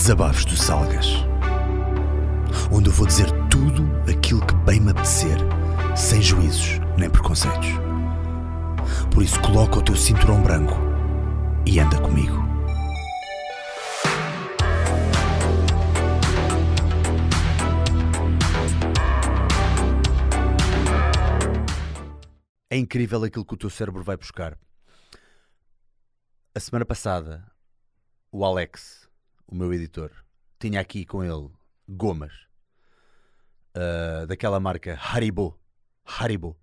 Desabafos do Salgas. Onde eu vou dizer tudo aquilo que bem me apetecer, sem juízos nem preconceitos. Por isso, coloca o teu cinturão branco e anda comigo. É incrível aquilo que o teu cérebro vai buscar. A semana passada, o Alex, o meu editor, tinha aqui com ele gomas uh, daquela marca Haribo. Haribo.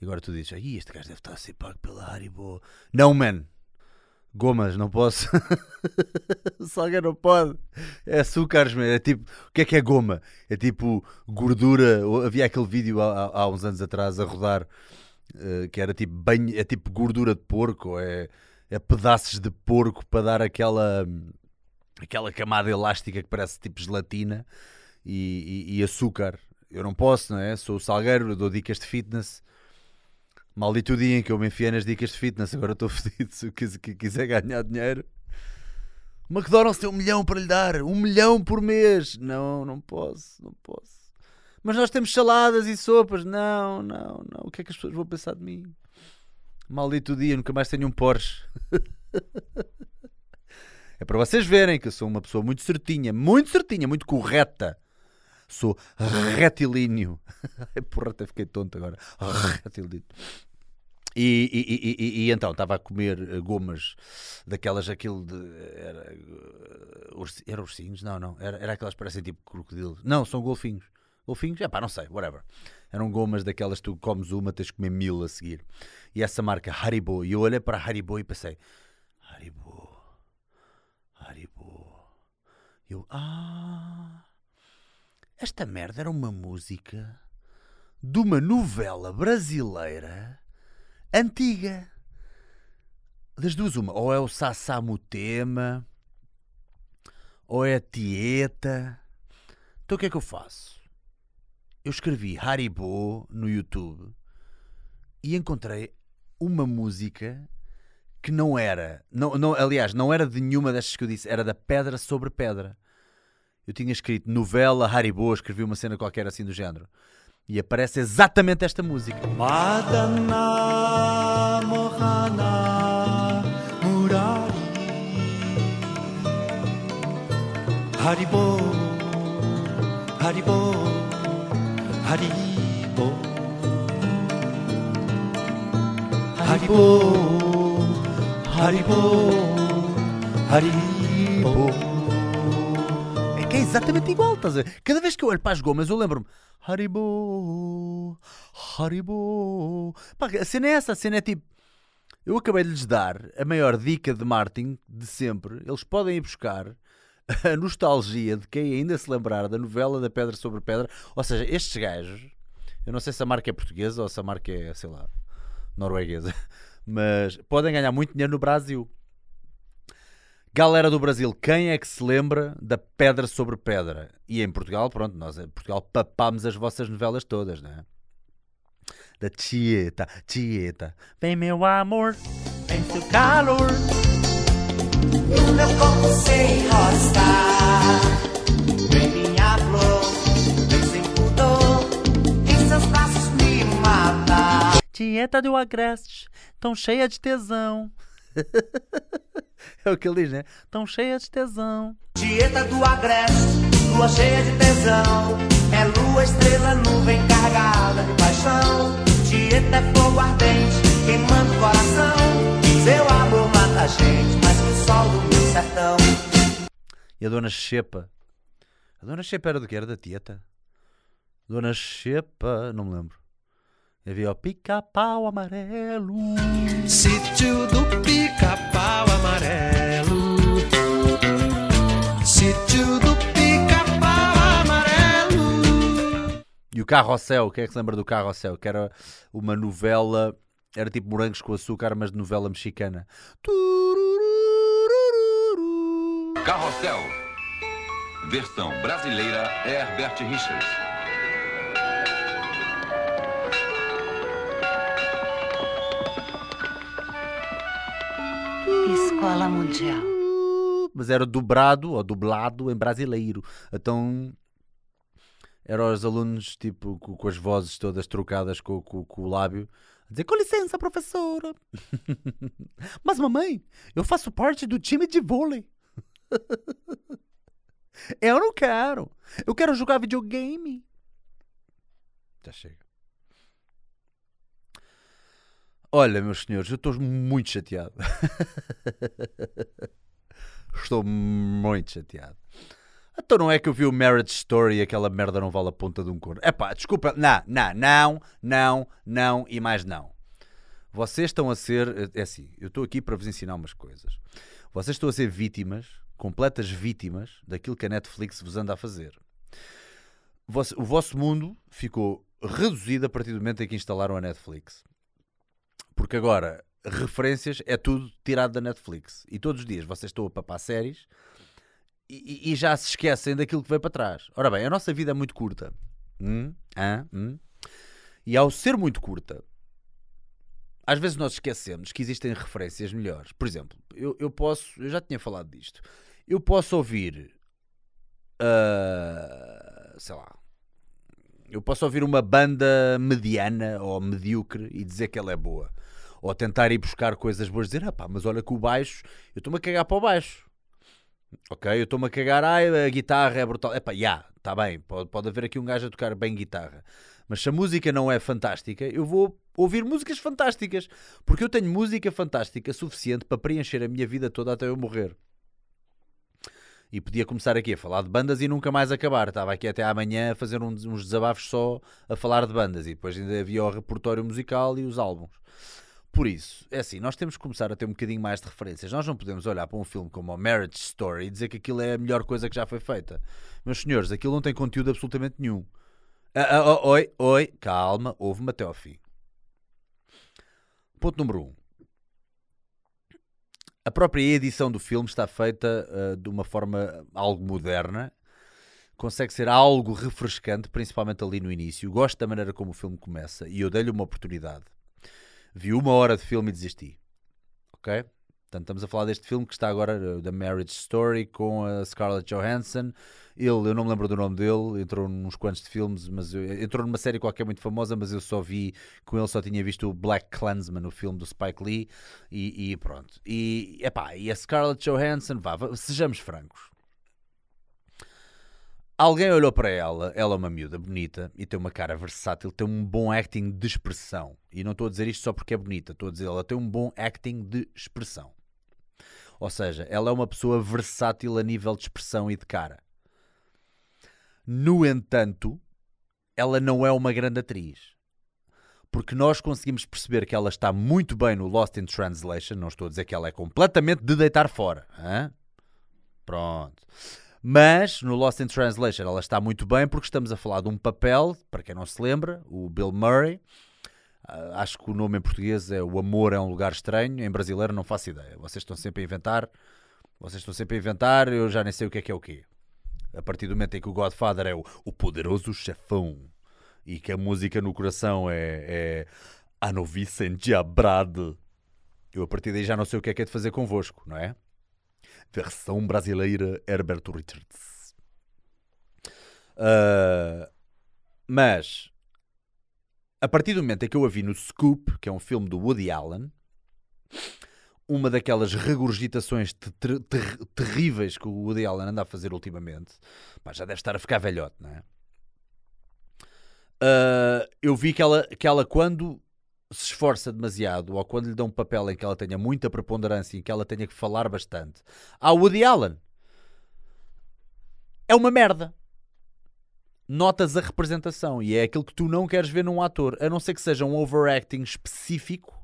E agora tu dizes, Ai, este gajo deve estar a ser pago pela Haribo. Não, man. Gomas, não posso. Salga não pode. É açúcares, man. É tipo, o que é que é goma? É tipo gordura. Havia aquele vídeo há, há uns anos atrás a rodar uh, que era tipo bem, é tipo gordura de porco. É, é pedaços de porco para dar aquela aquela camada elástica que parece tipo gelatina e, e, e, açúcar. Eu não posso, não é? Sou salgueiro, dou dicas de fitness. Maldito dia em que eu me enfiei nas dicas de fitness, agora estou fedido. Se quiser ganhar dinheiro, McDonald's tem um milhão para lhe dar, um milhão por mês. Não, não posso, não posso. Mas nós temos saladas e sopas. Não, não, não. O que é que as pessoas vão pensar de mim? Maldito dia, nunca mais tenho um Porsche. é para vocês verem que eu sou uma pessoa muito certinha, muito certinha, muito correta. Sou retilíneo. Porra, até fiquei tonto agora. Retilíneo. E, e, e, e, então estava a comer eh, gomas daquelas, aquilo de. Era, eh, era ursinhos? Não, não. Era, era aquelas que parecem tipo crocodilos. Não, são golfinhos. Golfinhos? É pá, não sei, whatever. Eram gomas daquelas que tu comes uma, tens de comer mil a seguir. E essa marca Haribo. E eu olhei para Haribo e pensei: Haribo. E eu, ah, esta merda era uma música de uma novela brasileira antiga. Das duas, uma. Ou é o Sassamutema, ou é a Tieta. Então o que é que eu faço? eu escrevi Haribo no YouTube e encontrei uma música que não era, não, não, aliás, não era de nenhuma destas que eu disse, era da Pedra sobre Pedra. Eu tinha escrito novela Haribo, escrevi uma cena qualquer assim do género. E aparece exatamente esta música. Madana Mohana Murari Haribo Haribo Haribo Haribo Haribo Haribo é exatamente igual, estás a ver? Cada vez que eu olho para as gomas eu lembro-me Haribo Haribo Pá, A cena é essa, a cena é tipo eu acabei de lhes dar a maior dica de marketing de sempre. Eles podem ir buscar a nostalgia de quem ainda se lembrar da novela da Pedra sobre Pedra. Ou seja, estes gajos, eu não sei se a marca é portuguesa ou se a marca é, sei lá, norueguesa, mas podem ganhar muito dinheiro no Brasil. Galera do Brasil, quem é que se lembra da Pedra sobre Pedra? E em Portugal, pronto, nós em Portugal papámos as vossas novelas todas, não é? Da Tieta, Tieta. Vem meu amor, vem seu calor. No meu corpo sem rosta Vem minha flor Vem sem pudor Em seus braços me mata Dieta do Agreste Tão cheia de tesão É o que ele diz, né? Tão cheia de tesão Dieta do Agreste Lua cheia de tesão É lua, estrela, nuvem carregada de paixão Dieta é fogo ardente Queimando o coração Seu amor mata a gente Mais que sol do sertão. E a Dona Xepa? A Dona Xepa era do que? Era da Tieta? Dona Xepa, não me lembro. Havia o pica-pau amarelo. Sítio do pica-pau amarelo. Sítio do pica-pau amarelo. E o Carrossel, quem é que se lembra do Carrossel? Que era uma novela, era tipo morangos com açúcar, mas de novela mexicana. Carrossel. Versão brasileira Herbert Richards. Escola Mundial. mas era dobrado ou dublado em brasileiro. Então eram os alunos tipo com, as vozes todas trocadas com, com, com o lábio a dizer com licença professora. Mas mamãe eu faço parte do time de vôlei. Eu não quero. Eu quero jogar videogame. Já chega Olha, meus senhores, eu estou muito chateado. estou muito chateado. Então não é que eu vi o Marriage Story e aquela merda não vale a ponta de um corno. Epá, desculpa, não, não, não, não, não e mais não. Vocês estão a ser, é assim, eu estou aqui para vos ensinar umas coisas. Vocês estão a ser vítimas, completas vítimas, daquilo que a Netflix vos anda a fazer. O vosso mundo ficou reduzido a partir do momento em que instalaram a Netflix. Porque agora, referências é tudo tirado da Netflix. E todos os dias vocês estão a papar séries e, e, já se esquecem daquilo que veio para trás. Ora bem, a nossa vida é muito curta. Hum? Hum? E ao ser muito curta, às vezes nós esquecemos que existem referências melhores. Por exemplo, eu, eu posso, eu já tinha falado disto, eu posso ouvir, uh, sei lá, eu posso ouvir uma banda mediana ou medíocre e dizer que ela é boa ou tentar ir buscar coisas boas, dizer, ah pá, mas olha que o baixo, eu estou-me a cagar para o baixo. Ok, eu estou-me a cagar, ah, a guitarra é brutal. É pá, já, yeah, está bem, pode, pode haver aqui um gajo a tocar bem guitarra. Mas se a música não é fantástica, eu vou ouvir músicas fantásticas. Porque eu tenho música fantástica suficiente para preencher a minha vida toda até eu morrer. E podia começar aqui a falar de bandas e nunca mais acabar. Estava aqui até amanhã a fazer uns, uns desabafos só a falar de bandas. E depois ainda havia o repertório musical e os álbuns. Por isso, é assim, nós temos que começar a ter um bocadinho mais de referências. Nós não podemos olhar para um filme como a Marriage Story e dizer que aquilo é a melhor coisa que já foi feita. Meus senhores, aquilo não tem conteúdo absolutamente nenhum. Ah, ah, oh, oi, oi, calma, houve-me até ao fim. Ponto número 1. Um. A própria edição do filme está feita uh, de uma forma algo moderna. Consegue ser algo refrescante, principalmente ali no início. Gosto da maneira como o filme começa e eu dei-lhe uma oportunidade vi uma hora de filme e desisti. Ok? Portanto, estamos a falar deste filme que está agora, da Marriage Story, com a Scarlett Johansson. Ele, eu não me lembro do nome dele, entrou nos quantos de filmes, mas eu, entrou numa série qualquer muito famosa, mas eu só vi, com ele só tinha visto o Black Clansman, o filme do Spike Lee, e, e pronto. E, epá, e a Scarlett Johansson, vá, sejamos francos, Alguém olhou para ela, ela é uma miúda bonita e tem uma cara versátil, tem um bom acting de expressão. E não estou a dizer isto só porque é bonita, estou a dizer ela tem um bom acting de expressão. Ou seja, ela é uma pessoa versátil a nível de expressão e de cara. No entanto, ela não é uma grande atriz. Porque nós conseguimos perceber que ela está muito bem no Lost in Translation. Não estou a dizer que ela é completamente de deitar fora. Hein? Pronto. Mas no Lost in Translation ela está muito bem porque estamos a falar de um papel, para quem não se lembra, o Bill Murray. Uh, acho que o nome em português é O Amor é um Lugar Estranho, em brasileiro não faço ideia. Vocês estão sempre a inventar, vocês estão sempre a inventar, eu já nem sei o que é que é o quê. A partir do momento em que o Godfather é o, o poderoso chefão e que a música no coração é, é A Novice Endiabrade, eu a partir daí já não sei o que é que é de fazer convosco, não é? versão brasileira Herbert Richards. Uh, mas a partir do momento em que eu a vi no Scoop, que é um filme do Woody Allen, uma daquelas regurgitações ter ter terríveis que o Woody Allen anda a fazer ultimamente, pá, já deve estar a ficar velhote, não é? Uh, eu vi que ela, que ela, quando se esforça demasiado ou quando lhe dão um papel em que ela tenha muita preponderância e que ela tenha que falar bastante. Há Woody Allen. É uma merda. Notas a representação e é aquilo que tu não queres ver num ator, a não ser que seja um overacting específico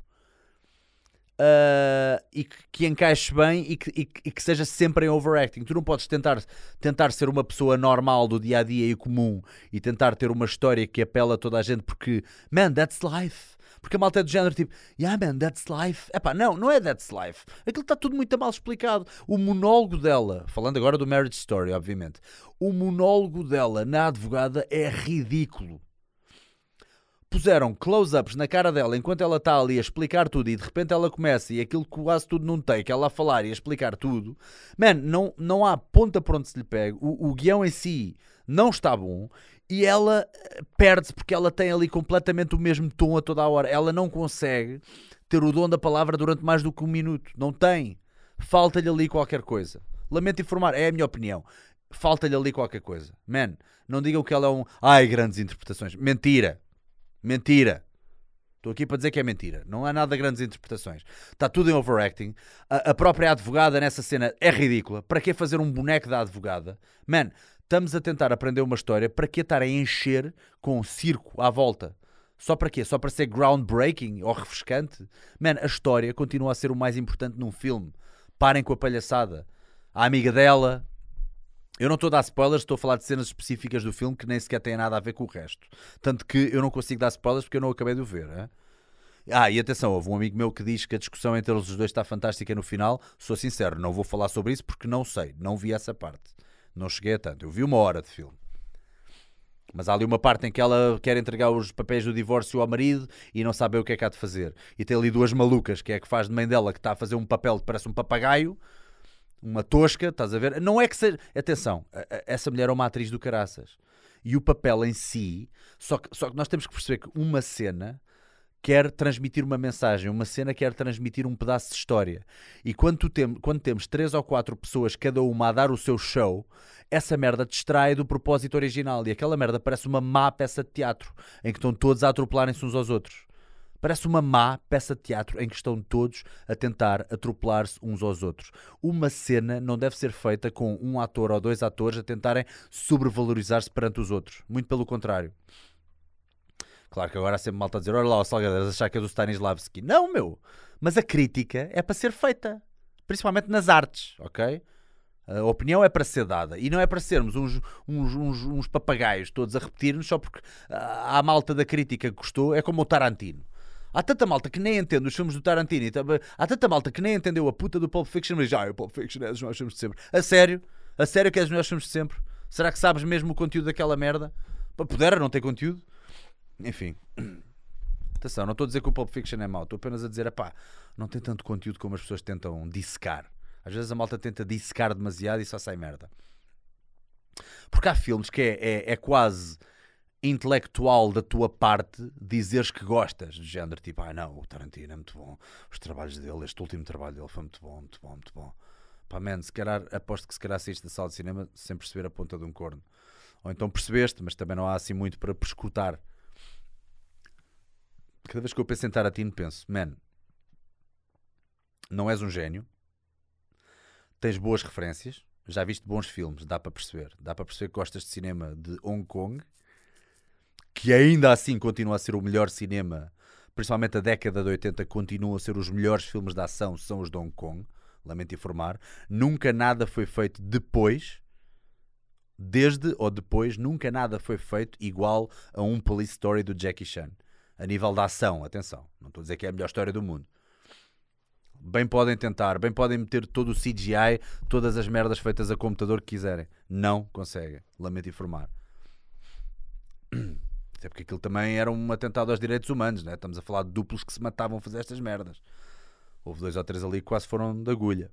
uh, e que, que, encaixe bem e que, e, e que, seja sempre em overacting. Tu não podes tentar, tentar ser uma pessoa normal do dia a dia e comum e tentar ter uma história que apela a toda a gente porque, man, that's life. Porque a malta é do género tipo, yeah man, that's life. Epá, não, não é that's life. Aquilo está tudo muito mal explicado. O monólogo dela, falando agora do Marriage Story, obviamente, o monólogo dela na advogada é ridículo. Puseram close-ups na cara dela enquanto ela está ali a explicar tudo e de repente ela começa e aquilo quase tudo não tem, que ela a falar e a explicar tudo, man, não, não há ponta para onde se lhe pegue. O, o guião em si não está bom e ela eh, perde-se porque ela tem ali completamente o mesmo tom a toda a hora. Ela não consegue ter o dom da palavra durante mais do que um minuto. Não tem. Falta-lhe ali qualquer coisa. Lamento informar, é a minha opinião. Falta-lhe ali qualquer coisa. Man, não digam que ela é um. Ai, grandes interpretações. Mentira. Mentira. Estou aqui para dizer que é mentira. Não há nada de grandes interpretações. Está tudo em overacting. A, a, própria advogada nessa cena é ridícula. Para que fazer um boneco da advogada? Man, estamos a tentar aprender uma história. Para que estar a encher com um circo à volta? Só para quê? Só para ser groundbreaking ou refrescante? Man, a história continua a ser o mais importante num filme. Parem com a palhaçada. A amiga dela, eu não estou a dar spoilers, estou a falar de cenas específicas do filme que nem sequer têm nada a ver com o resto. Tanto que eu não consigo dar spoilers porque eu não acabei de o ver. Ah, e atenção, houve um amigo meu que diz que a discussão entre os dois está fantástica no final. Sou sincero, não vou falar sobre isso porque não sei, não vi essa parte. Não cheguei a tanto. Eu vi uma hora de filme. Mas há ali uma parte em que ela quer entregar os papéis do divórcio ao marido e não sabe o que é que há de fazer. E tem ali duas malucas, que é que faz de mãe dela, que está a fazer um papel que parece um papagaio, uma tosca, estás a ver? Não é que seja. Atenção, essa mulher é uma atriz do caraças. E o papel em si, só que, só que nós temos que perceber que uma cena quer transmitir uma mensagem, uma cena quer transmitir um pedaço de história. E quando, tem, quando temos três ou quatro pessoas, cada uma a dar o seu show, essa merda distrai do propósito original. E aquela merda parece uma má peça de teatro, em que estão todos a atropelarem-se uns aos outros. Parece uma má peça de teatro em que estão todos a tentar atropelar-se uns aos outros. Uma cena não deve ser feita com um ator ou dois atores a tentarem sobrevalorizar-se perante os outros. Muito pelo contrário. Claro que agora há sempre malta a dizer: olha lá, o Salgadeiras achar que é do Stanislavski. Não, meu. Mas a crítica é para ser feita. Principalmente nas artes, ok? A opinião é para ser dada e não é para sermos uns, uns, uns, uns papagaios todos a repetir-nos só porque a malta da crítica gostou. É como o Tarantino. Há tanta malta que nem entende os filmes do Tarantino. Há tanta malta que nem entendeu a puta do Pulp Fiction, mas já, ah, o Pulp Fiction é dos melhores filmes de sempre. A sério? A sério que é dos melhores filmes de sempre? Será que sabes mesmo o conteúdo daquela merda? Para poder não ter conteúdo? Enfim. Atenção, não estou a dizer que o Pulp Fiction é mau, estou apenas a dizer, pá, não tem tanto conteúdo como as pessoas tentam dissecar. Às vezes a malta tenta dissecar demasiado e só sai merda. Porque há filmes que é, é, é quase intelectual da tua parte dizeres que gostas, de género tipo, ah não, o Tarantino é muito bom, os trabalhos dele, este último trabalho dele foi muito bom, muito bom, muito bom. Pá, man, se calhar, aposto que se calhar saíste da sala de cinema sem perceber a ponta de um corno. Ou então percebeste, mas também não há assim muito para prescutar. Cada vez que eu penso em Tarantino, penso, man, não és um gênio, tens boas referências, já viste bons filmes, dá para perceber. Dá para perceber que gostas de cinema de Hong Kong que ainda assim continua a ser o melhor cinema, principalmente a década de 80, continuam a ser os melhores filmes de ação, são os de Hong Kong. Lamento informar. Nunca nada foi feito depois, desde ou depois, nunca nada foi feito igual a um Police Story do Jackie Chan. A nível da ação, atenção, não estou a dizer que é a melhor história do mundo. Bem podem tentar, bem podem meter todo o CGI, todas as merdas feitas a computador que quiserem. Não conseguem. Lamento informar. Até porque aquilo também era um atentado aos direitos humanos, né? estamos a falar de duplos que se matavam a fazer estas merdas. Houve dois ou três ali que quase foram de agulha.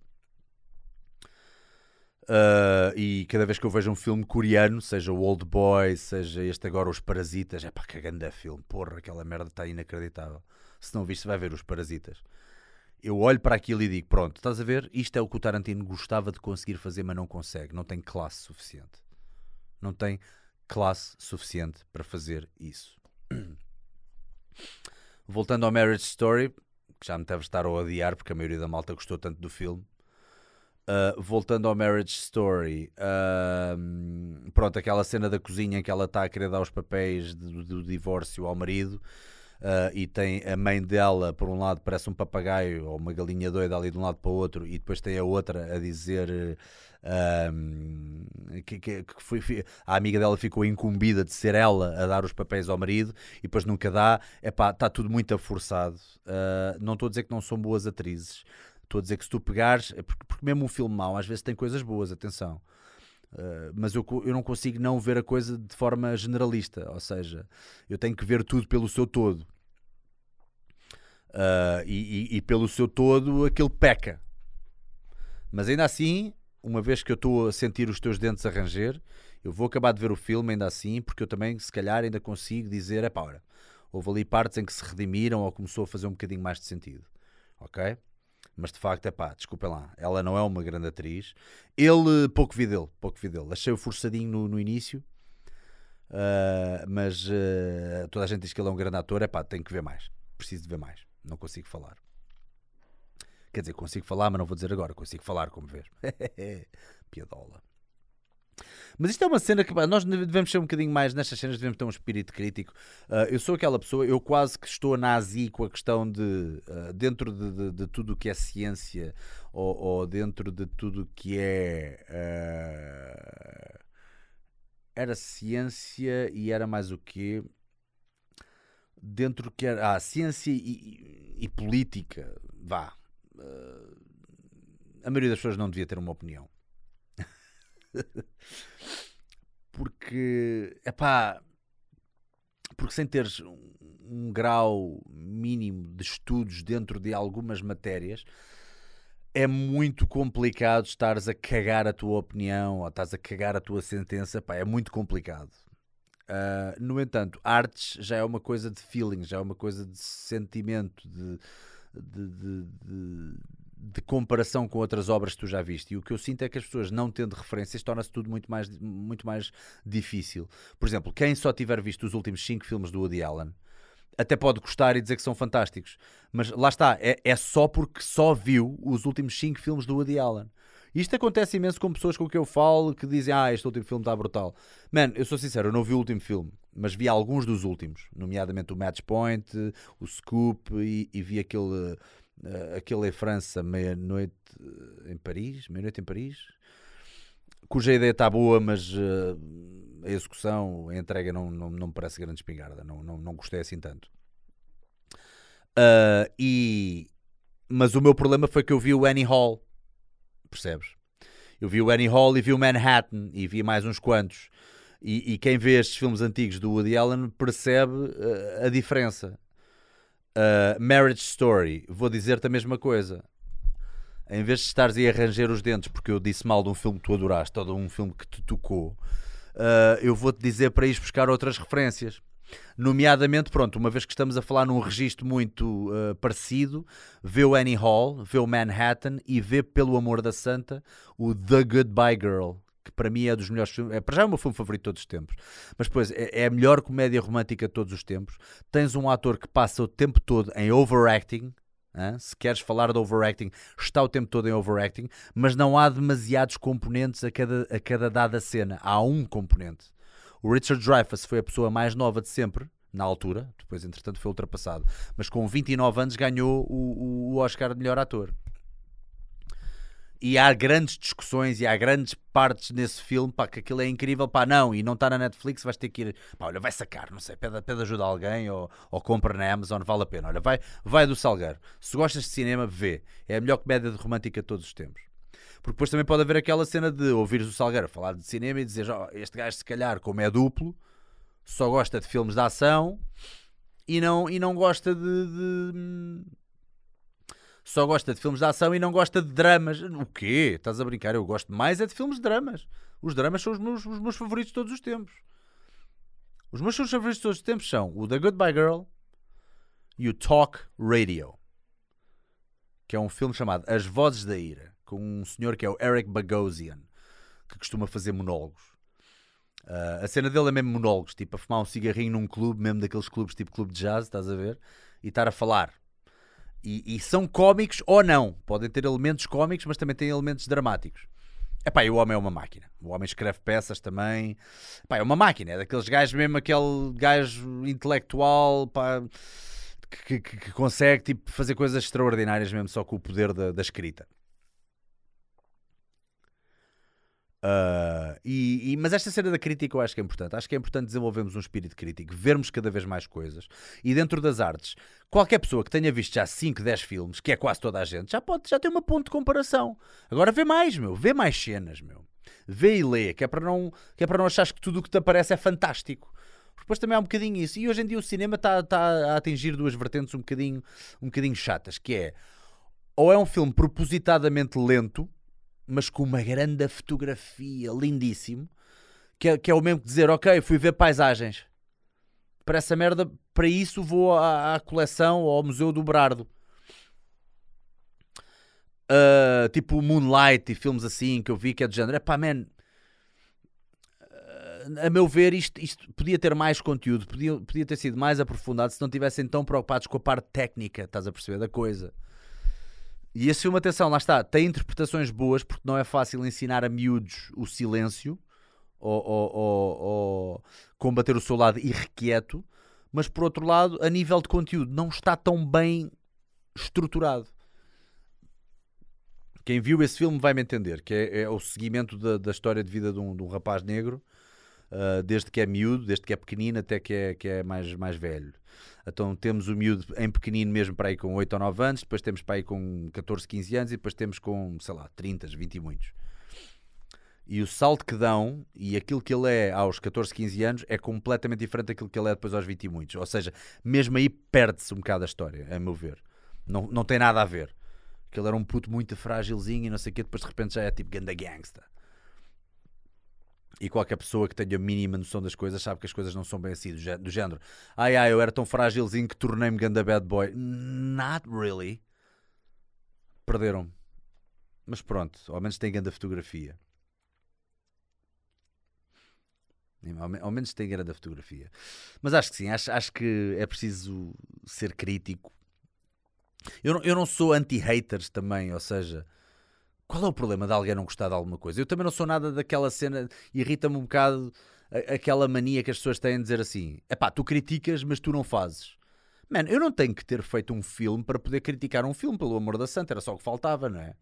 Uh, e cada vez que eu vejo um filme coreano, seja o Old Boy, seja este agora Os Parasitas, é pá, que grande filme, porra, aquela merda está inacreditável. Se não viste, vai ver Os Parasitas. Eu olho para aquilo e digo: pronto, estás a ver? Isto é o que o Tarantino gostava de conseguir fazer, mas não consegue. Não tem classe suficiente. Não tem classe suficiente para fazer isso. Voltando ao Marriage Story, que já me deve estar a odiar porque a maioria da malta gostou tanto do filme. Uh, voltando ao Marriage Story, uh, pronto, aquela cena da cozinha em que ela está a querer dar os papéis do, do divórcio ao marido uh, e tem a mãe dela, por um lado, parece um papagaio ou uma galinha doida ali de um lado para o outro, e depois tem a outra a dizer um, que, que, que foi, a amiga dela ficou incumbida de ser ela a dar os papéis ao marido e depois nunca dá. Epá, está tudo muito forçado. Uh, não estou a dizer que não são boas atrizes. Estou a dizer que se tu pegares, é porque, porque mesmo um filme mau às vezes tem coisas boas, atenção. Uh, mas eu, eu não consigo não ver a coisa de forma generalista, ou seja, eu tenho que ver tudo pelo seu todo. Uh, e, e, e, pelo seu todo aquilo peca. Mas ainda assim, uma vez que eu estou a sentir os teus dentes a ranger, eu vou acabar de ver o filme ainda assim, porque eu também, se calhar, ainda consigo dizer: é pá, houve ali partes em que se redimiram ou começou a fazer um bocadinho mais de sentido. Ok? Mas de facto, é pá, desculpem lá, ela não é uma grande atriz. Ele, pouco vi dele, pouco vi dele. Achei-o forçadinho no, no início, uh, mas uh, toda a gente diz que ele é um grande ator. É pá, tenho que ver mais, preciso de ver mais, não consigo falar. Quer dizer, consigo falar, mas não vou dizer agora, consigo falar como ver. Piadola. Mas isto é uma cena que pá, nós devemos ser um bocadinho mais nestas cenas, devemos ter um espírito crítico. Uh, eu sou aquela pessoa, eu quase que estou nazi com a questão de, uh, dentro de, de, de tudo o que é ciência ou, ou, dentro de tudo o que é. Uh, era ciência e era mais o quê? Dentro que era. Ah, ciência e, e, e política. Vá. a maioria das pessoas não devia ter uma opinião. porque, é pá, porque sem teres um, um, grau mínimo de estudos dentro de algumas matérias, é muito complicado estares a cagar a tua opinião ou estás a cagar a tua sentença, pá, é muito complicado. Uh, no entanto, artes já é uma coisa de feeling, já é uma coisa de sentimento, de, de, de, de de comparação com outras obras que tu já viste. E o que eu sinto é que as pessoas, não tendo referências, torna-se tudo muito mais, muito mais difícil. Por exemplo, quem só tiver visto os últimos 5 filmes do Woody Allen até pode gostar e dizer que são fantásticos, mas lá está, é, é só porque só viu os últimos 5 filmes do Woody Allen. Isto acontece imenso com pessoas com que eu falo que dizem: Ah, este último filme está brutal. Man, eu sou sincero, eu não vi o último filme, mas vi alguns dos últimos, nomeadamente o Match Point, o Scoop e, e vi aquele uh, aquele é França, meia-noite eh, em Paris, meia-noite em Paris, cuja ideia está boa, mas uh, a execução, a entrega não, não, não me parece grande espingarda, não, não, não gostei assim tanto. Uh, e, mas o meu problema foi que eu vi o Annie Hall, percebes? Eu vi o Annie Hall e vi o Manhattan e vi mais uns quantos. E, e quem vê estes filmes antigos do Woody Allen percebe a diferença. Uh, Marriage Story, vou dizer-te a mesma coisa. Em vez de estares a arranjar os dentes porque eu disse mal de um filme que tu adoraste ou de um filme que te tocou, uh, eu vou-te dizer para ir buscar outras referências. Nomeadamente, pronto, uma vez que estamos a falar num registro muito uh, parecido, vê o Annie Hall, vê o Manhattan e vê, pelo amor da santa, o The Goodbye Girl que para mim é dos melhores filmes, é, para já é o meu filme favorito de todos os tempos, mas depois é, é, a melhor comédia romântica de todos os tempos. Tens um ator que passa o tempo todo em overacting. Hein? Se queres falar de overacting, está o tempo todo em overacting, mas não há demasiados componentes a cada, a cada dada cena. Há um componente. O Richard Dreyfuss foi a pessoa mais nova de sempre, na altura, depois entretanto foi ultrapassado, mas com 29 anos ganhou o, o Oscar de melhor ator e há grandes discussões e há grandes partes nesse filme pá, que aquilo é incrível, pá, não, e não está na Netflix, vais ter que ir, pá, olha, vai sacar, não sei, pede, pede ajuda a alguém ou, ou compra na Amazon, vale a pena, olha, vai, vai do Salgueiro. Se gostas de cinema, vê, é a melhor comédia de romântica de todos os tempos. Porque depois também pode haver aquela cena de ouvires o Salgueiro falar de cinema e dizer, oh, este gajo, se calhar, como é duplo, só gosta de filmes de ação e não, e não gosta de, de só gosta de filmes de ação e não gosta de dramas. O quê? Estás a brincar? Eu gosto mais é de filmes de dramas. Os dramas são os meus, os meus favoritos de todos os tempos. Os meus favoritos de todos os tempos são o The Goodbye Girl e o Talk Radio, que é um filme chamado As Vozes da Ira, com um senhor que é o Eric Bogosian, que costuma fazer monólogos. Uh, a cena dele é mesmo monólogos, tipo a fumar um cigarrinho num clube, mesmo daqueles clubes tipo clube de jazz, estás a ver? E estar a falar e, e, são cómicos ou não. Podem ter elementos cómicos, mas também têm elementos dramáticos. Epá, e o homem é uma máquina. O homem escreve peças também. Epá, é uma máquina. É daqueles gajos mesmo, aquele gajo intelectual pá, que, que, que, consegue tipo, fazer coisas extraordinárias mesmo só com o poder da, da escrita. Uh, e, e, mas esta cena da crítica eu acho que é importante. Acho que é importante desenvolvermos um espírito crítico, vermos cada vez mais coisas. E dentro das artes, qualquer pessoa que tenha visto já 5, 10 filmes, que é quase toda a gente, já pode já tem uma ponto de comparação. Agora vê mais, meu, vê mais cenas, meu. Vê e lê, que é para não, que é para não achares que tudo o que te aparece é fantástico. Depois também há um bocadinho isso. E hoje em dia o cinema está tá a atingir duas vertentes um bocadinho, um bocadinho chatas, que é ou é um filme propositadamente lento, mas com uma grande fotografia, lindíssimo, que é, que é o mesmo que dizer, ok, fui ver paisagens. Para essa merda, para isso vou à, à coleção ou ao Museu do Brardo. Uh, tipo Moonlight e filmes assim que eu vi que é de género. É pá, man, a meu ver, isto, isto podia ter mais conteúdo, podia, podia ter sido mais aprofundado se não tivessem tão preocupados com a parte técnica, estás a perceber, da coisa. E esse filme, atenção, lá está, tem interpretações boas, porque não é fácil ensinar a miúdos o silêncio ou, ou, ou, ou combater o seu lado irrequieto, mas por outro lado, a nível de conteúdo, não está tão bem estruturado. Quem viu esse filme vai me entender, que é, é o seguimento da, da, história de vida de um, de um rapaz negro uh, desde que é miúdo, desde que é pequenino até que é, que é mais, mais velho. Então temos o miúdo em pequenino mesmo para aí com 8 ou 9 anos, depois temos para aí com 14, 15 anos e depois temos com, sei lá, 30, 20 e muitos. E o salto que dão e aquilo que ele é aos 14, 15 anos é completamente diferente daquilo que ele é depois aos 20 e muitos. Ou seja, mesmo aí perde-se um bocado a história, a meu ver. Não, não tem nada a ver. Que ele era um puto muito frágilzinho e não sei o quê, depois de repente já é tipo ganda gangsta. E qualquer pessoa que tenha a mínima noção das coisas sabe que as coisas não são bem assim, do género. Ai ai, eu era tão frágilzinho que tornei-me ganda bad boy. Not really. Perderam-me. Mas pronto, ao menos tem grande fotografia. Ao menos tem grande fotografia. Mas acho que sim, acho, acho que é preciso ser crítico. Eu não, eu não sou anti-haters também, ou seja, qual é o problema de alguém não gostar de alguma coisa? Eu também não sou nada daquela cena, irrita-me um bocado aquela mania que as pessoas têm de dizer assim: é pá, tu criticas, mas tu não fazes. Mano, eu não tenho que ter feito um filme para poder criticar um filme, pelo amor da santa, era só o que faltava, não é?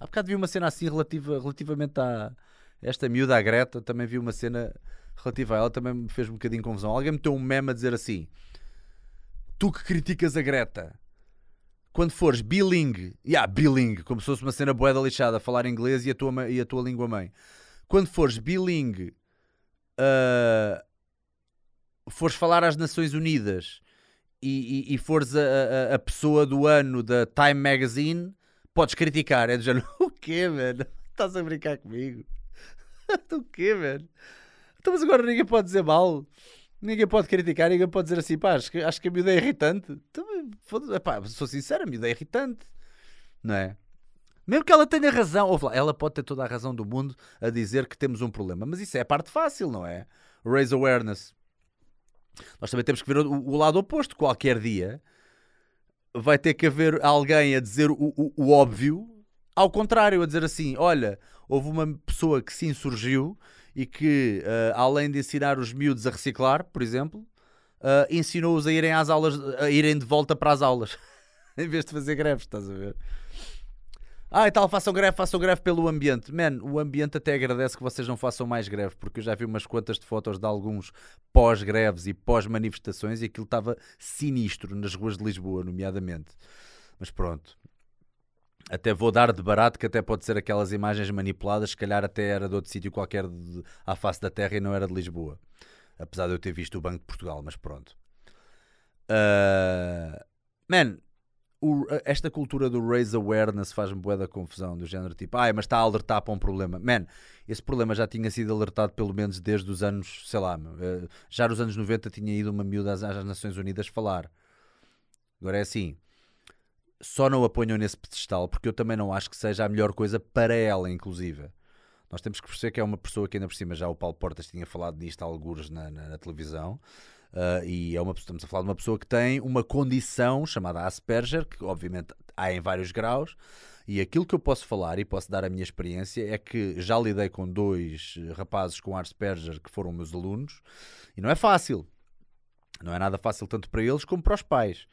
Há bocado vi uma cena assim relativa, relativamente a esta miúda, a Greta, também vi uma cena relativa a ela, também me fez um bocadinho confusão. Alguém meteu um meme a dizer assim: Tu que criticas a Greta, quando fores bilingue, yeah, bilingue, como se fosse uma cena boeda lixada, falar inglês e a tua, e a tua língua mãe. Quando fores bilingue, uh, fores falar às Nações Unidas e, e, e fores a, a, a, pessoa do ano da Time Magazine, podes criticar. É do género, o quê, mano? Estás a brincar comigo? o quê, mano? Então, mas agora ninguém pode dizer mal. Ninguém pode criticar, ninguém pode dizer assim, pá, acho que, acho que a miúda é irritante. Então, epá, sou sincero, a miúda é irritante. Não é? Mesmo que ela tenha razão, ou ela pode ter toda a razão do mundo a dizer que temos um problema, mas isso é a parte fácil, não é? Raise awareness. Nós também temos que ver o, o lado oposto. Qualquer dia vai ter que haver alguém a dizer o, o, o óbvio, ao contrário, a dizer assim: olha, houve uma pessoa que se insurgiu e que, uh, além de ensinar os miúdos a reciclar, por exemplo, uh, ensinou-os a irem às aulas, a irem de volta para as aulas, em vez de fazer greves, estás a ver? Ah, e tal, façam greve, façam greve pelo ambiente. Man, o ambiente até agradece que vocês não façam mais greve, porque eu já vi umas quantas de fotos de alguns pós-greves e pós-manifestações e aquilo estava sinistro nas ruas de Lisboa, nomeadamente. Mas pronto, até vou dar de barato que até pode ser aquelas imagens manipuladas, se calhar até era de outro sítio qualquer de, à face da Terra e não era de Lisboa. Apesar de eu ter visto o Banco de Portugal, mas pronto. Uh, man, o, esta cultura do raise awareness faz-me boa da confusão, do género tipo, ai, mas está a alertar para um problema. Man, esse problema já tinha sido alertado pelo menos desde os anos, sei lá, uh, já nos anos 90 tinha ido uma miúda às, às Nações Unidas falar. Agora é assim, só não a ponham nesse pedestal porque eu também não acho que seja a melhor coisa para ela, inclusive. Nós temos que perceber que é uma pessoa que ainda por cima já o Paulo Portas tinha falado disto alguns na, na, na televisão. Uh, e é uma, estamos a falar de uma pessoa que tem uma condição chamada Asperger, que obviamente há em vários graus, e aquilo que eu posso falar e posso dar a minha experiência é que já lidei com dois rapazes com Asperger que foram meus alunos, e não é fácil. Não é nada fácil tanto para eles como para os pais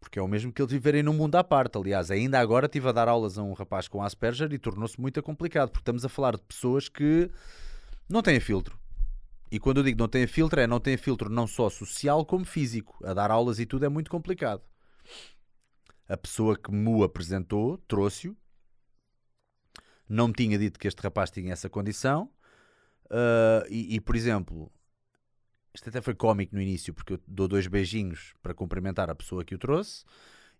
porque é o mesmo que eles viverem num mundo à parte. Aliás, ainda agora estive a dar aulas a um rapaz com Asperger e tornou-se muito complicado, porque estamos a falar de pessoas que não têm filtro. E quando eu digo não têm filtro, é não têm filtro não só social como físico. A dar aulas e tudo é muito complicado. A pessoa que me apresentou trouxe-o. não me tinha dito que este rapaz tinha essa condição. Uh, e, e, por exemplo, isto até foi cómico no início, porque eu dou dois beijinhos para cumprimentar a pessoa que o trouxe,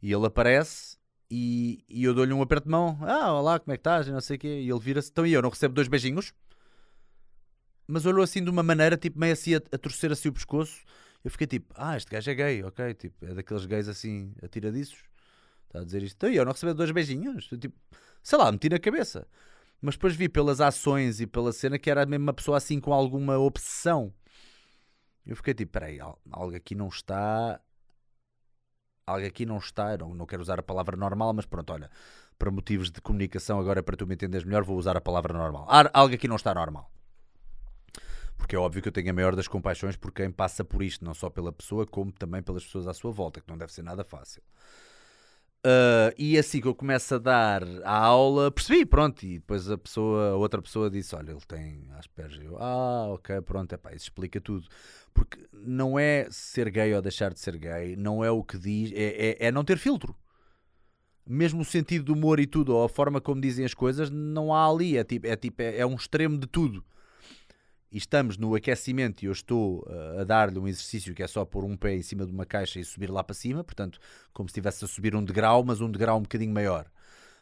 e ele aparece e, e eu dou-lhe um aperto de mão. Ah, olá, como é que estás? Não sei o quê. E ele vira-se. Então e eu não recebo dois beijinhos? Mas olhou assim de uma maneira, tipo, meio assim a, a torcer assim o pescoço. Eu fiquei tipo, ah, este gajo é gay, ok. Tipo, é daqueles gays assim, atiradiços. Está a dizer isto. Então e eu não recebo dois beijinhos? Tipo, sei lá, meti na cabeça. Mas depois vi pelas ações e pela cena que era mesmo uma pessoa assim com alguma obsessão. Eu fiquei tipo, peraí, algo aqui não está algo aqui não está, não, não quero usar a palavra normal, mas pronto, olha, para motivos de comunicação, agora para tu me entenderes melhor, vou usar a palavra normal. Algo aqui não está normal. Porque é óbvio que eu tenho a maior das compaixões por quem passa por isto, não só pela pessoa, como também pelas pessoas à sua volta, que não deve ser nada fácil. Uh, e assim que eu começo a dar a aula, percebi, pronto, e depois a pessoa, a outra pessoa disse: Olha, ele tem asperger. Eu, ah, ok, pronto, é pá, isso explica tudo. Porque não é ser gay ou deixar de ser gay, não é o que diz, é, é, é não ter filtro. Mesmo o sentido do humor e tudo, ou a forma como dizem as coisas, não há ali, é tipo, é, tipo, é, é um extremo de tudo e estamos no aquecimento e eu estou uh, a dar-lhe um exercício que é só pôr um pé em cima de uma caixa e subir lá para cima, portanto, como se estivesse a subir um degrau, mas um degrau um bocadinho maior,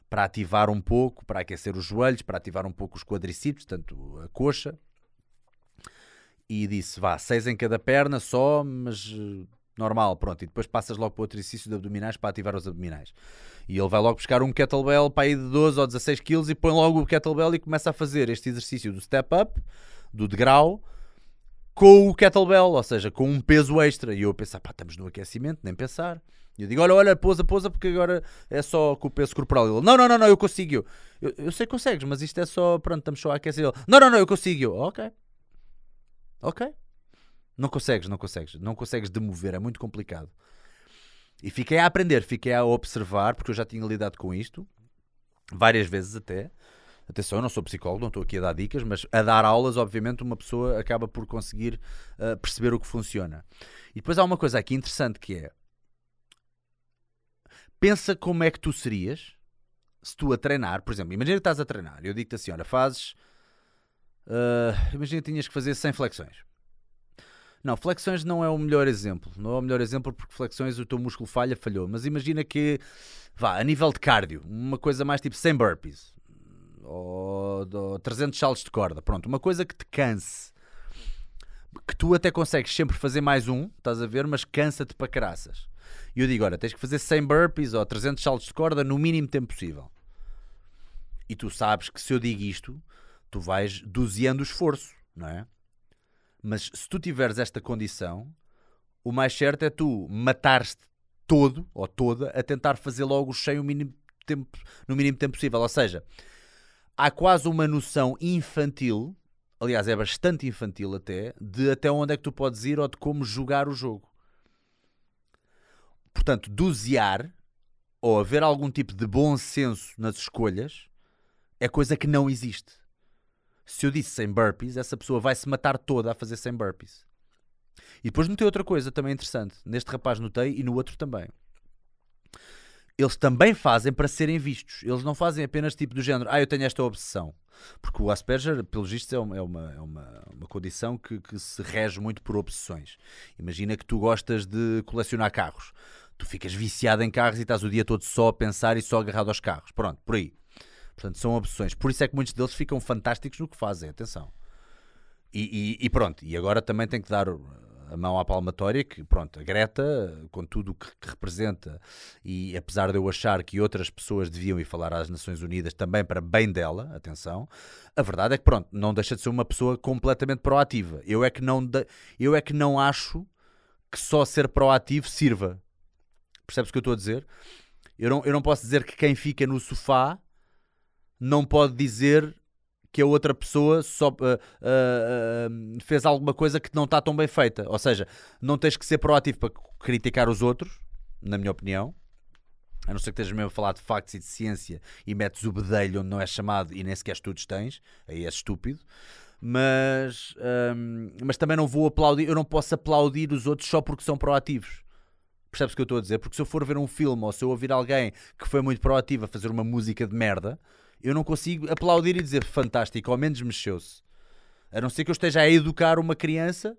para ativar um pouco, para aquecer os joelhos, para ativar um pouco os quadricípeos, portanto, a coxa. E disse, vá, seis em cada perna só, mas uh, normal, pronto. E depois passas logo para outro exercício de abdominais para ativar os abdominais. E ele vai logo buscar um kettlebell para ir de 12 ou 16 kg e põe logo o kettlebell e começa a fazer este exercício do step up do degrau com o kettlebell, ou seja, com um peso extra. E eu a pensar, pá, estamos no aquecimento, nem pensar. E eu digo, olha, olha, pousa, pousa, porque agora é só com o peso corporal. Ele, não, não, não, não, eu consigo. Eu, eu, sei que consegues, mas isto é só, pronto, estamos só a aquecer. Ele, não, não, não, eu consigo. Eu, ok. Ok. Não consegues, não consegues. Não consegues demover, é muito complicado. E fiquei a aprender, fiquei a observar, porque eu já tinha lidado com isto, várias vezes até. Atenção, eu não sou psicólogo, não estou aqui a dar dicas, mas a dar aulas, obviamente, uma pessoa acaba por conseguir uh, perceber o que funciona. E depois há uma coisa aqui interessante que é: pensa como é que tu serias se tu a treinar, por exemplo, imagina que estás a treinar, eu digo-te assim: olha, fazes. Uh, imagina que tinhas que fazer 100 flexões. Não, flexões não é o melhor exemplo. Não é o melhor exemplo porque flexões o teu músculo falha, falhou. Mas imagina que, vá, a nível de cardio, uma coisa mais tipo 100 burpees ou, ou 300 saltos de corda. Pronto, uma coisa que te canse. Que tu até consegues sempre fazer mais um, estás a ver, mas cansa-te para caraças. E eu digo, olha, tens que fazer 100 burpees ou 300 saltos de corda no mínimo tempo possível. E tu sabes que se eu digo isto, tu vais doseando o esforço, não é? Mas se tu tiveres esta condição, o mais certo é tu matares-te todo ou toda a tentar fazer logo o cheio mínimo tempo, no mínimo tempo possível. Ou seja, há quase uma noção infantil, aliás, é bastante infantil até, de até onde é que tu podes ir ou de como jogar o jogo. Portanto, dosear ou haver algum tipo de bom senso nas escolhas é coisa que não existe. Se eu disse 100 burpees, essa pessoa vai se matar toda a fazer 100 burpees. E depois notei outra coisa também interessante. Neste rapaz notei e no outro tambem eles também fazem para serem vistos. Eles não fazem apenas tipo do género, ah, eu tenho esta obsessão. Porque o Asperger, pelos vistos, é uma, é uma, é uma, condição que, que se rege muito por obsessões. Imagina que tu gostas de colecionar carros. Tu ficas viciado em carros e estás o dia todo só a pensar e só agarrado aos carros. Pronto, por aí. Portanto, são obsessões. Por isso é que muitos deles ficam fantásticos no que fazem. Atenção. E, e, e pronto. E agora também tem que dar a mão à palmatória, que pronto, a Greta, com tudo o que, que, representa, e apesar de eu achar que outras pessoas deviam ir falar às Nações Unidas também para bem dela, atenção, a verdade é que pronto, não deixa de ser uma pessoa completamente proativa. Eu é que não, de, eu é que não acho que só ser proativo sirva. Percebes o que eu estou a dizer? Eu não, eu não posso dizer que quem fica no sofá não pode dizer que a outra pessoa só uh, uh, fez alguma coisa que não está tão bem feita. Ou seja, não tens que ser proativo para criticar os outros, na minha opinião. A não ser que estejas mesmo a falar de factos e de ciência e metes o bedelho onde não é chamado e nem sequer estudos tens, aí é estúpido. Mas, um, mas também não vou aplaudir, eu não posso aplaudir os outros só porque são proativos. Percebes o que eu estou a dizer? Porque se eu for ver um filme ou se eu ouvir alguém que foi muito proativo a fazer uma música de merda, eu não consigo aplaudir e dizer fantástico, ao menos mexeu-se. A não ser que eu esteja a educar uma criança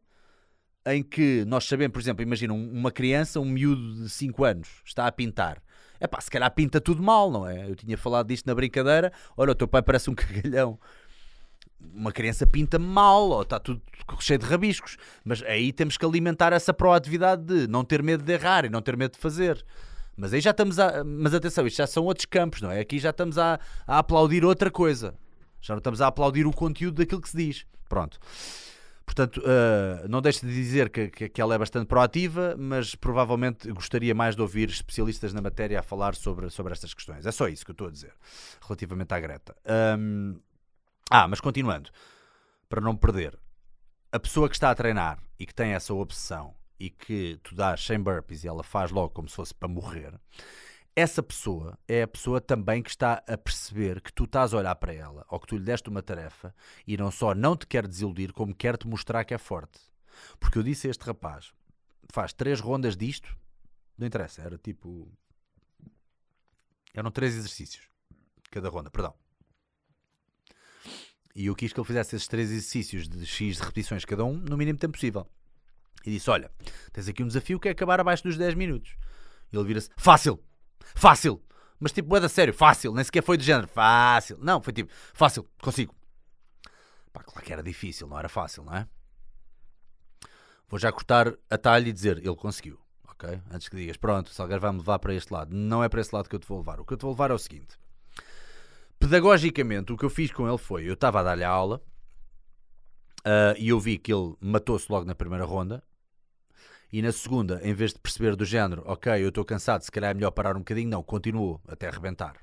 em que nós sabemos, por exemplo, imagina uma criança, um miúdo de 5 anos, está a pintar. É pá, se calhar pinta tudo mal, não é? Eu tinha falado disto na brincadeira. Olha, o teu pai parece um cagalhão. Uma criança pinta mal, ou está tudo cheio de rabiscos. Mas aí temos que alimentar essa proatividade de não ter medo de errar e não ter medo de fazer. Mas aí já estamos a. Mas atenção, isto já são outros campos, não é? Aqui já estamos a, a aplaudir outra coisa. Já não estamos a aplaudir o conteúdo daquilo que se diz. Pronto. Portanto, uh, não deixe de dizer que, que, que, ela é bastante proativa, mas provavelmente gostaria mais de ouvir especialistas na matéria a falar sobre, sobre estas questões. É só isso que eu estou a dizer, relativamente à Greta. Um, ah, mas continuando, para não perder, a pessoa que está a treinar e que tem essa obsessão e que tu dás 100 burpees e ela faz logo como se fosse para morrer, essa pessoa é a pessoa também que está a perceber que tu estás a olhar para ela ou que tu lhe deste uma tarefa e não só não te quer desiludir, como quer te mostrar que é forte. Porque eu disse a este rapaz: faz três rondas disto, não interessa, era tipo. Eram três exercícios, cada ronda, perdão. E eu quis que ele fizesse esses três exercícios de X de repetições cada um no mínimo tempo possível. E disse: Olha, tens aqui um desafio que é acabar abaixo dos 10 minutos. E ele vira-se: Fácil! Fácil. Mas tipo, é da sério, fácil. Nem sequer foi do género, fácil. Não, foi tipo, fácil, consigo. Pá, claro que era difícil, não era fácil, não é? Vou já cortar a talha e dizer, ele conseguiu. Ok? Antes que digas, pronto, Salgueiro vai-me levar para este lado. Não é para esse lado que eu te vou levar. O que eu te vou levar é o seguinte. Pedagogicamente, o que eu fiz com ele foi, eu estava a dar-lhe a aula uh, e eu vi que ele matou-se logo na primeira ronda e na segunda, em vez de perceber do género, ok, eu estou cansado, se calhar é melhor parar um bocadinho, não, continuou até arrebentar.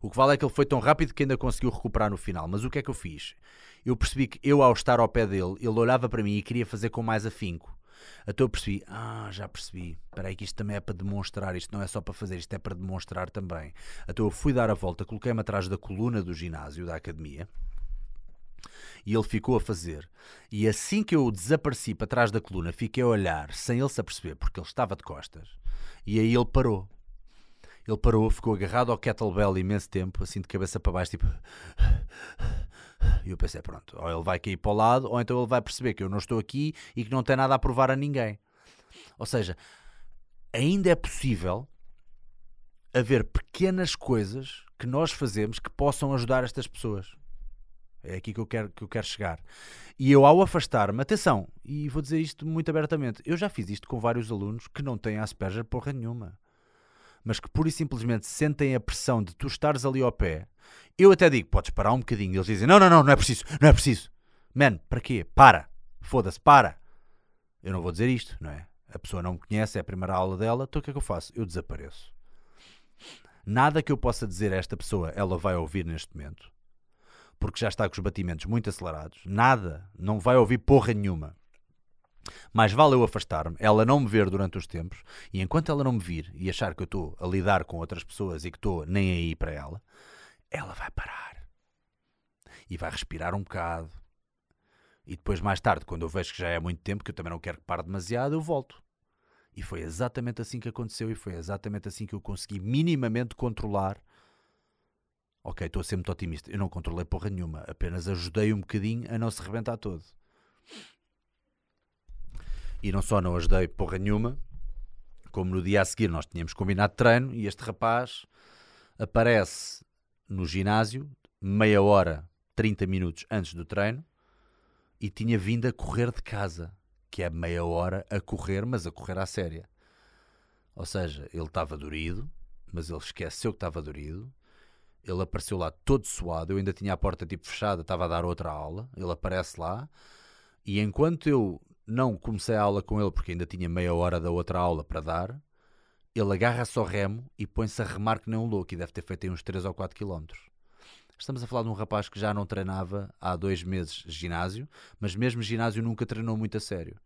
O que vale é que ele foi tão rápido que ainda conseguiu recuperar no final. Mas o que é que eu fiz? Eu percebi que eu, ao estar ao pé dele, ele olhava para mim e queria fazer com mais afinco. Até eu percebi, ah, já percebi. Espera aí que isto também é para demonstrar, isto não é só para fazer, isto é para demonstrar também. Até eu fui dar a volta, coloquei-me atrás da coluna do ginásio, da academia, e ele ficou a fazer. E assim que eu desapareci para trás da coluna, fiquei a olhar sem ele se aperceber, porque ele estava de costas. E aí ele parou. Ele parou, ficou agarrado ao kettlebell imenso tempo, assim de cabeça para baixo, tipo. E eu pensei, pronto, ou ele vai cair para o lado, ou então ele vai perceber que eu não estou aqui e que não tem nada a provar a ninguém. Ou seja, ainda é possível haver pequenas coisas que nós fazemos que possam ajudar estas pessoas. É aqui que eu quero, que eu quero chegar. E eu, ao afastar-me, atenção, e vou dizer isto muito abertamente, eu já fiz isto com vários alunos que não têm Asperger porra nenhuma, mas que pura e simplesmente sentem a pressão de tu estares ali ao pé. Eu até digo, podes parar um bocadinho. Eles dizem, não, não, não, não é preciso, não é preciso. Man, para quê? Para. Foda-se, para. Eu não vou dizer isto, não é? A pessoa não me conhece, é a primeira aula dela, então o que é que eu faço? Eu desapareço. Nada que eu possa dizer a esta pessoa ela vai ouvir neste momento porque já está com os batimentos muito acelerados, nada, não vai ouvir porra nenhuma. Mais vale eu afastar-me, ela não me ver durante os tempos, e enquanto ela não me vir e achar que eu estou a lidar com outras pessoas e que estou nem aí para ela, ela vai parar e vai respirar um bocado. E depois, mais tarde, quando eu vejo que já é muito tempo, que eu também não quero que pare demasiado, eu volto. E foi exatamente assim que aconteceu, e foi exatamente assim que eu consegui minimamente controlar Ok, estou a ser muito otimista. Eu não controlei porra nenhuma, apenas ajudei um bocadinho a não se rebentar todo. E não só não ajudei porra nenhuma, como no dia a seguir nós tínhamos combinado treino e este rapaz aparece no ginásio meia hora, 30 minutos antes do treino e tinha vindo a correr de casa, que é meia hora a correr, mas a correr à séria. Ou seja, ele estava dorido, mas ele esqueceu que estava dorido ele apareceu lá todo suado, eu ainda tinha a porta tipo fechada, estava a dar outra aula. Ele aparece lá e enquanto eu não comecei a aula com ele, porque ainda tinha meia hora da outra aula para dar, ele agarra-se ao remo e põe-se a remar que nem um louco e deve ter feito aí uns 3 ou 4 quilómetros. Estamos a falar de um rapaz que já não treinava há dois meses ginásio, mas mesmo ginásio nunca treinou muito a sério.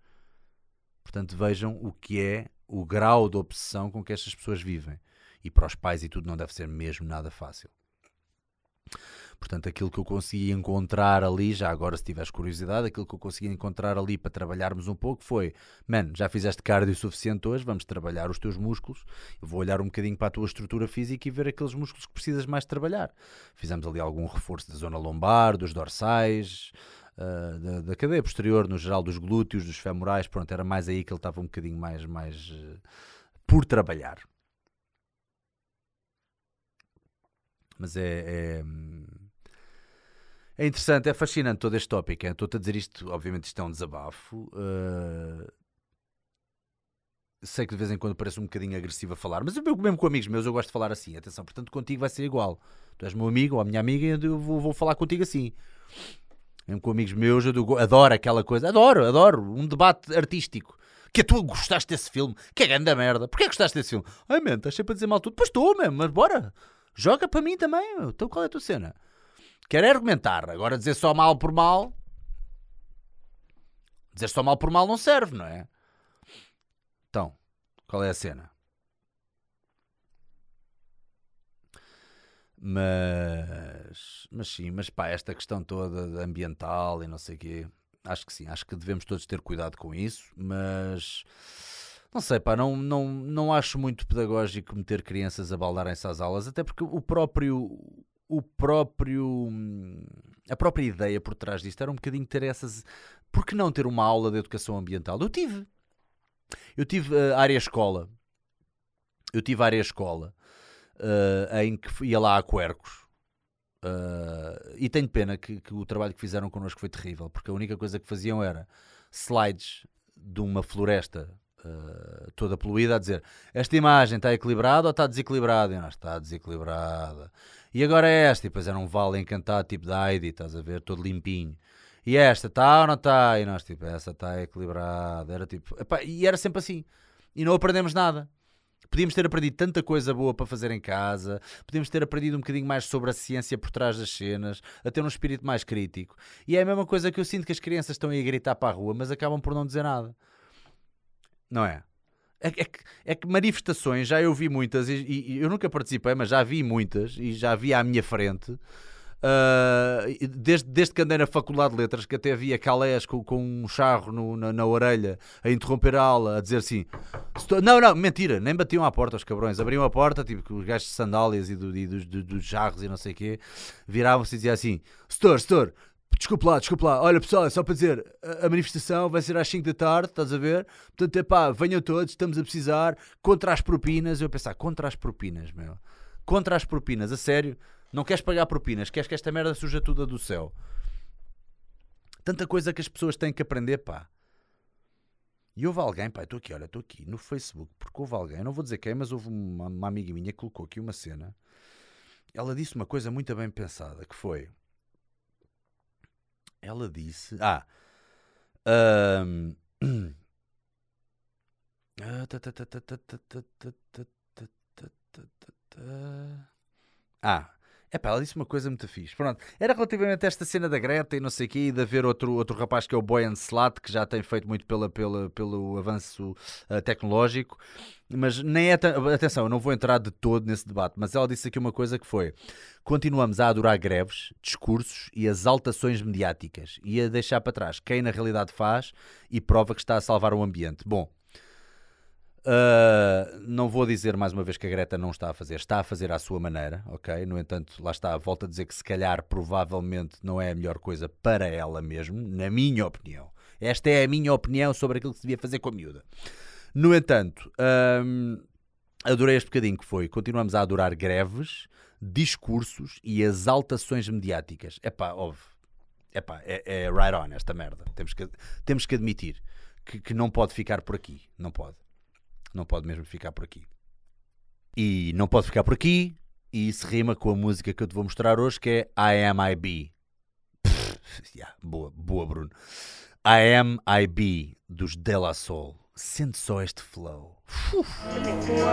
Portanto, vejam o que é o grau de obsessão com que estas pessoas vivem. E para os pais e tudo não deve ser mesmo nada fácil. Portanto, aquilo que eu consegui encontrar ali, já agora se tiveres curiosidade, aquilo que eu consegui encontrar ali para trabalharmos um pouco foi: man, já fizeste cardio suficiente hoje, vamos trabalhar os teus músculos. Eu vou olhar um bocadinho para a tua estrutura física e ver aqueles músculos que precisas mais trabalhar. Fizemos ali algum reforço da zona lombar, dos dorsais. Uh, da, da, cadeia posterior, no geral dos glúteos, dos femorais, pronto, era mais aí que ele estava um bocadinho mais, mais uh, por trabalhar. Mas é, é, é, interessante, é fascinante todo este tópico. Estou-te a dizer isto, obviamente, isto é um desabafo. Uh, sei que de vez em quando parece um bocadinho agressivo a falar, mas eu mesmo com amigos meus eu gosto de falar assim. Atenção, portanto, contigo vai ser igual. Tu és meu amigo ou a minha amiga e eu vou, vou falar contigo assim. Mesmo com amigos meus, eu adoro aquela coisa. Adoro, adoro. Um debate artístico. Que tu gostaste desse filme? Que é grande merda. Porquê gostaste desse filme? Ai, man, estás sempre a dizer mal tudo. Pois estou, mesmo, mas bora. Joga para mim também. Então qual é a tua cena? Quero é argumentar. Agora dizer só mal por mal. Dizer só mal por mal não serve, não é? Então, qual é a cena? Mas, mas sim, mas pá, esta questão toda ambiental e não sei o quê, acho que sim, acho que devemos todos ter cuidado com isso, mas não sei, pá, não, não, não acho muito pedagógico meter crianças a baldarem-se às aulas, até porque o próprio, o próprio, a própria ideia por trás disto era um bocadinho ter essas, por que não ter uma aula de educação ambiental? Eu tive, eu tive uh, área escola, eu tive área escola, uh, em que ia lá a Quercos. Uh, e tenho pena que, que, o trabalho que fizeram connosco foi terrível, porque a única coisa que faziam era slides de uma floresta uh, toda poluída a dizer esta imagem está equilibrada ou está desequilibrada? E nós, está desequilibrada. E agora é esta, e depois era um vale encantado tipo da Heidi, estás a ver, todo limpinho. E esta está ou não está? E nós, tipo, essa está equilibrada. Era tipo, epá, e era sempre assim. E não aprendemos nada. Podíamos ter aprendido tanta coisa boa para fazer em casa, podíamos ter aprendido um bocadinho mais sobre a ciência por trás das cenas, a ter um espírito mais crítico. E é a mesma coisa que eu sinto que as crianças estão aí a gritar para a rua, mas acabam por não dizer nada. Não é? É, é, que, é que manifestações já eu vi muitas, e, e, eu nunca participei, mas já vi muitas, e já vi à minha frente Uh, desde, desde que andei na Faculdade de Letras, que até havia calés com, com um charro no, na, na, orelha a interromper a aula, a dizer assim: Não, não, mentira, nem batiam à porta os cabrões, abriam a porta, tipo os gajos de sandálias e, do, e dos, do, dos jarros e não sei o quê, viravam-se e diziam assim: Setor, setor, Desculpe lá, desculpe lá. Olha pessoal, é só para dizer, a, a manifestação vai ser às 5 da tarde, estás a ver? Portanto, é pá, venham todos, estamos a precisar, contra as propinas. Eu a pensar, contra as propinas, meu. Contra as propinas, a sério. Não queres pagar propinas, queres que esta merda suja tudo do céu. Tanta coisa que as pessoas têm que aprender, pá. E houve alguém, pá, estou aqui, olha, estou aqui no Facebook, porque houve alguém, não vou dizer quem, mas houve uma, uma amiga minha que colocou aqui uma cena. Ela disse uma coisa muito bem pensada, que foi. Ela disse. Ah. Um, ah, é pá, ela disse uma coisa muito fixe. Pronto, era relativamente a esta cena da Greta e não sei o quê, e de haver outro, outro rapaz que é o Boyan Slat, que já tem feito muito pela, pela, pelo avanço uh, tecnológico, mas nem é. Atenção, eu não vou entrar de todo nesse debate, mas ela disse aqui uma coisa que foi: continuamos a adorar greves, discursos e exaltações mediáticas e a deixar para trás quem na realidade faz e prova que está a salvar o ambiente. Bom. Uh, não vou dizer mais uma vez que a Greta não está a fazer, está a fazer à sua maneira, ok? No entanto, lá está, volto a dizer que se calhar provavelmente não é a melhor coisa para ela mesmo, na minha opinião. Esta é a minha opinião sobre aquilo que se devia fazer com a miúda. No entanto, um, adorei este bocadinho que foi. Continuamos a adorar greves, discursos e exaltações mediáticas. Epá, óbvio. Epá, é, é right on esta merda. Temos que, temos que admitir que, que não pode ficar por aqui. Não pode. Não pode mesmo ficar por aqui. E não pode ficar por aqui. E isso rima com a música que eu te vou mostrar hoje, que é I Am I Be. yeah, boa, boa, Bruno. I Am I Be, dos Della Soul. Sente só este flow.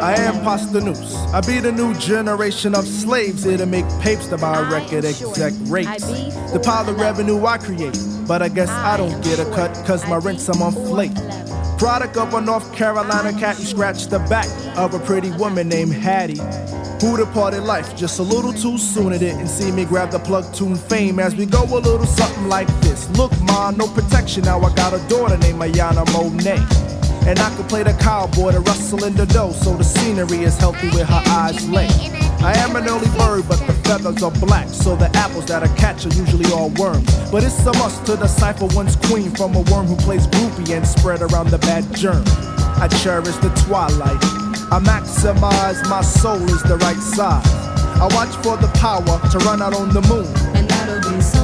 I am Noose. I be the new generation of slaves here to make papes to buy record exec rates. The pile of revenue I create, but I guess I don't get a cut cause my rent's a month late. Product of a North Carolina cat who scratched the back of a pretty woman named Hattie. Who departed life just a little too soon. It didn't see me grab the plug tune fame as we go a little something like this. Look, ma, no protection. Now I got a daughter named Ayana Monet. And I can play the cowboy to rustle in the dough, so the scenery is healthy with her eyes lay. I am an early bird, but the feathers are black, so the apples that I catch are usually all worms. But it's a must to decipher one's queen from a worm who plays groupie and spread around the bad germ. I cherish the twilight. I maximize my soul is the right size. I watch for the power to run out on the moon. And that'll be soon.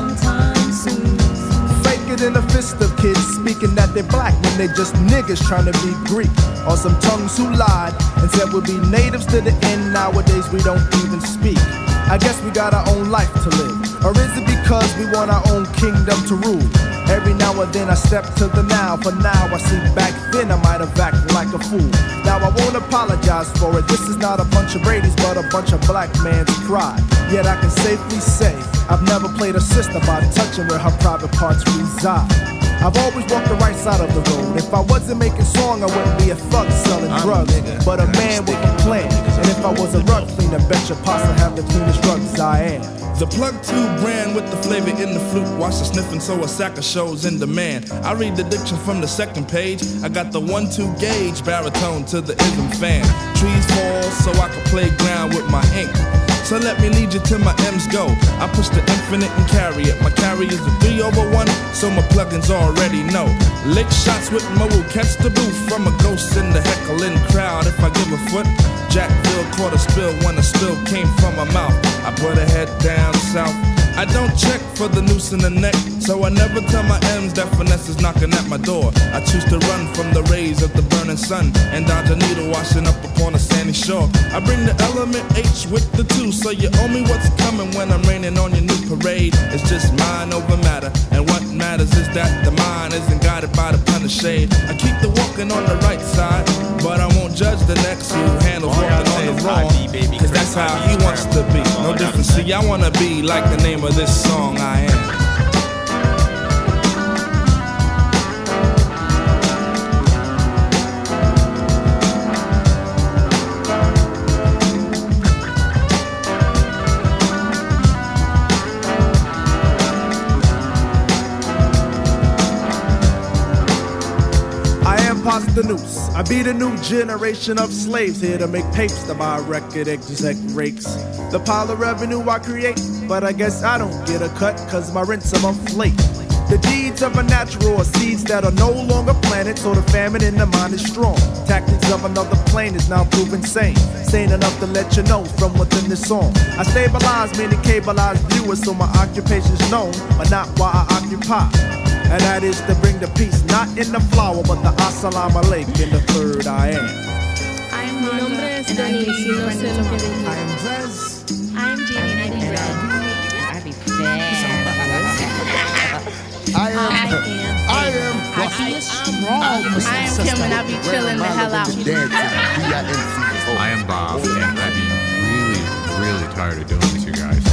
It in a fist of kids speaking that they're black when they just niggas trying to be Greek. Or some tongues who lied and said we'll be natives to the end. Nowadays we don't even speak. I guess we got our own life to live. Or is it because we want our own kingdom to rule? Every now and then I step to the now. For now I see back then I might have acted like a fool. Now I won't apologize for it. This is not a bunch of Brady's, but a bunch of black man's pride. Yet I can safely say I've never played a sister by touching where her private parts reside. I've always walked the right side of the road. If I wasn't making song, I wouldn't be a thug selling I'm drugs. nigga. But a man with a if I was a rug cleaner, bet your pasta have the cleanest rugs I am. The plug tube brand with the flavor in the flute. Watch the sniffing so a sack of shows in demand. I read the diction from the second page. I got the one two gauge baritone to the ism fan. Trees fall so I can play ground with my ink. So let me lead you to my M's go. I push the infinite and carry it. My carry is a 3 over 1, so my plugins already know. Lick shots with my woo, catch the booth from a ghost in the heckling crowd. If I give a foot, Jack Jackville caught a spill when a spill came from my mouth. I put a head down south. I don't check for the noose in the neck, so I never tell my M's that finesse is knocking at my door. I choose to run from the rays of the burning sun and dodge a needle washing up upon a sandy shore. I bring the element H with the two, so you owe me what's coming when I'm raining on your new parade. It's just mind over matter, and matters is that the mind isn't guided by the pun of shade. I keep the walking on the right side, but I won't judge the next who handles All walking on the wrong. Cause that's how he wants to be. No difference. See, I wanna be like the name of this song I am. Am Pasta Noose. I be the new generation of slaves here to make tapes to buy record exec rakes. The pile of revenue I create, but I guess I don't get a cut cause my rent's a month. The deeds of a natural are seeds that are no longer planted, so the famine in the mind is strong. Tactics of another plane is now proven sane. Sane enough to let you know from within the song. I stabilize many cableized viewers, so my occupation's known, but not why I occupy. And that is to bring the peace, not in the flower, but the assalamu alaikum in the third I am. I'm Mi nombre es I Denise no sé is lo que dije. I am Zez. I'm Jamie and I be red. I be fast. I am. I am. I am. Be strong. I am Kim and I be chilling the hell out. I am Bob, and I'd be really, really tired of doing this, you guys.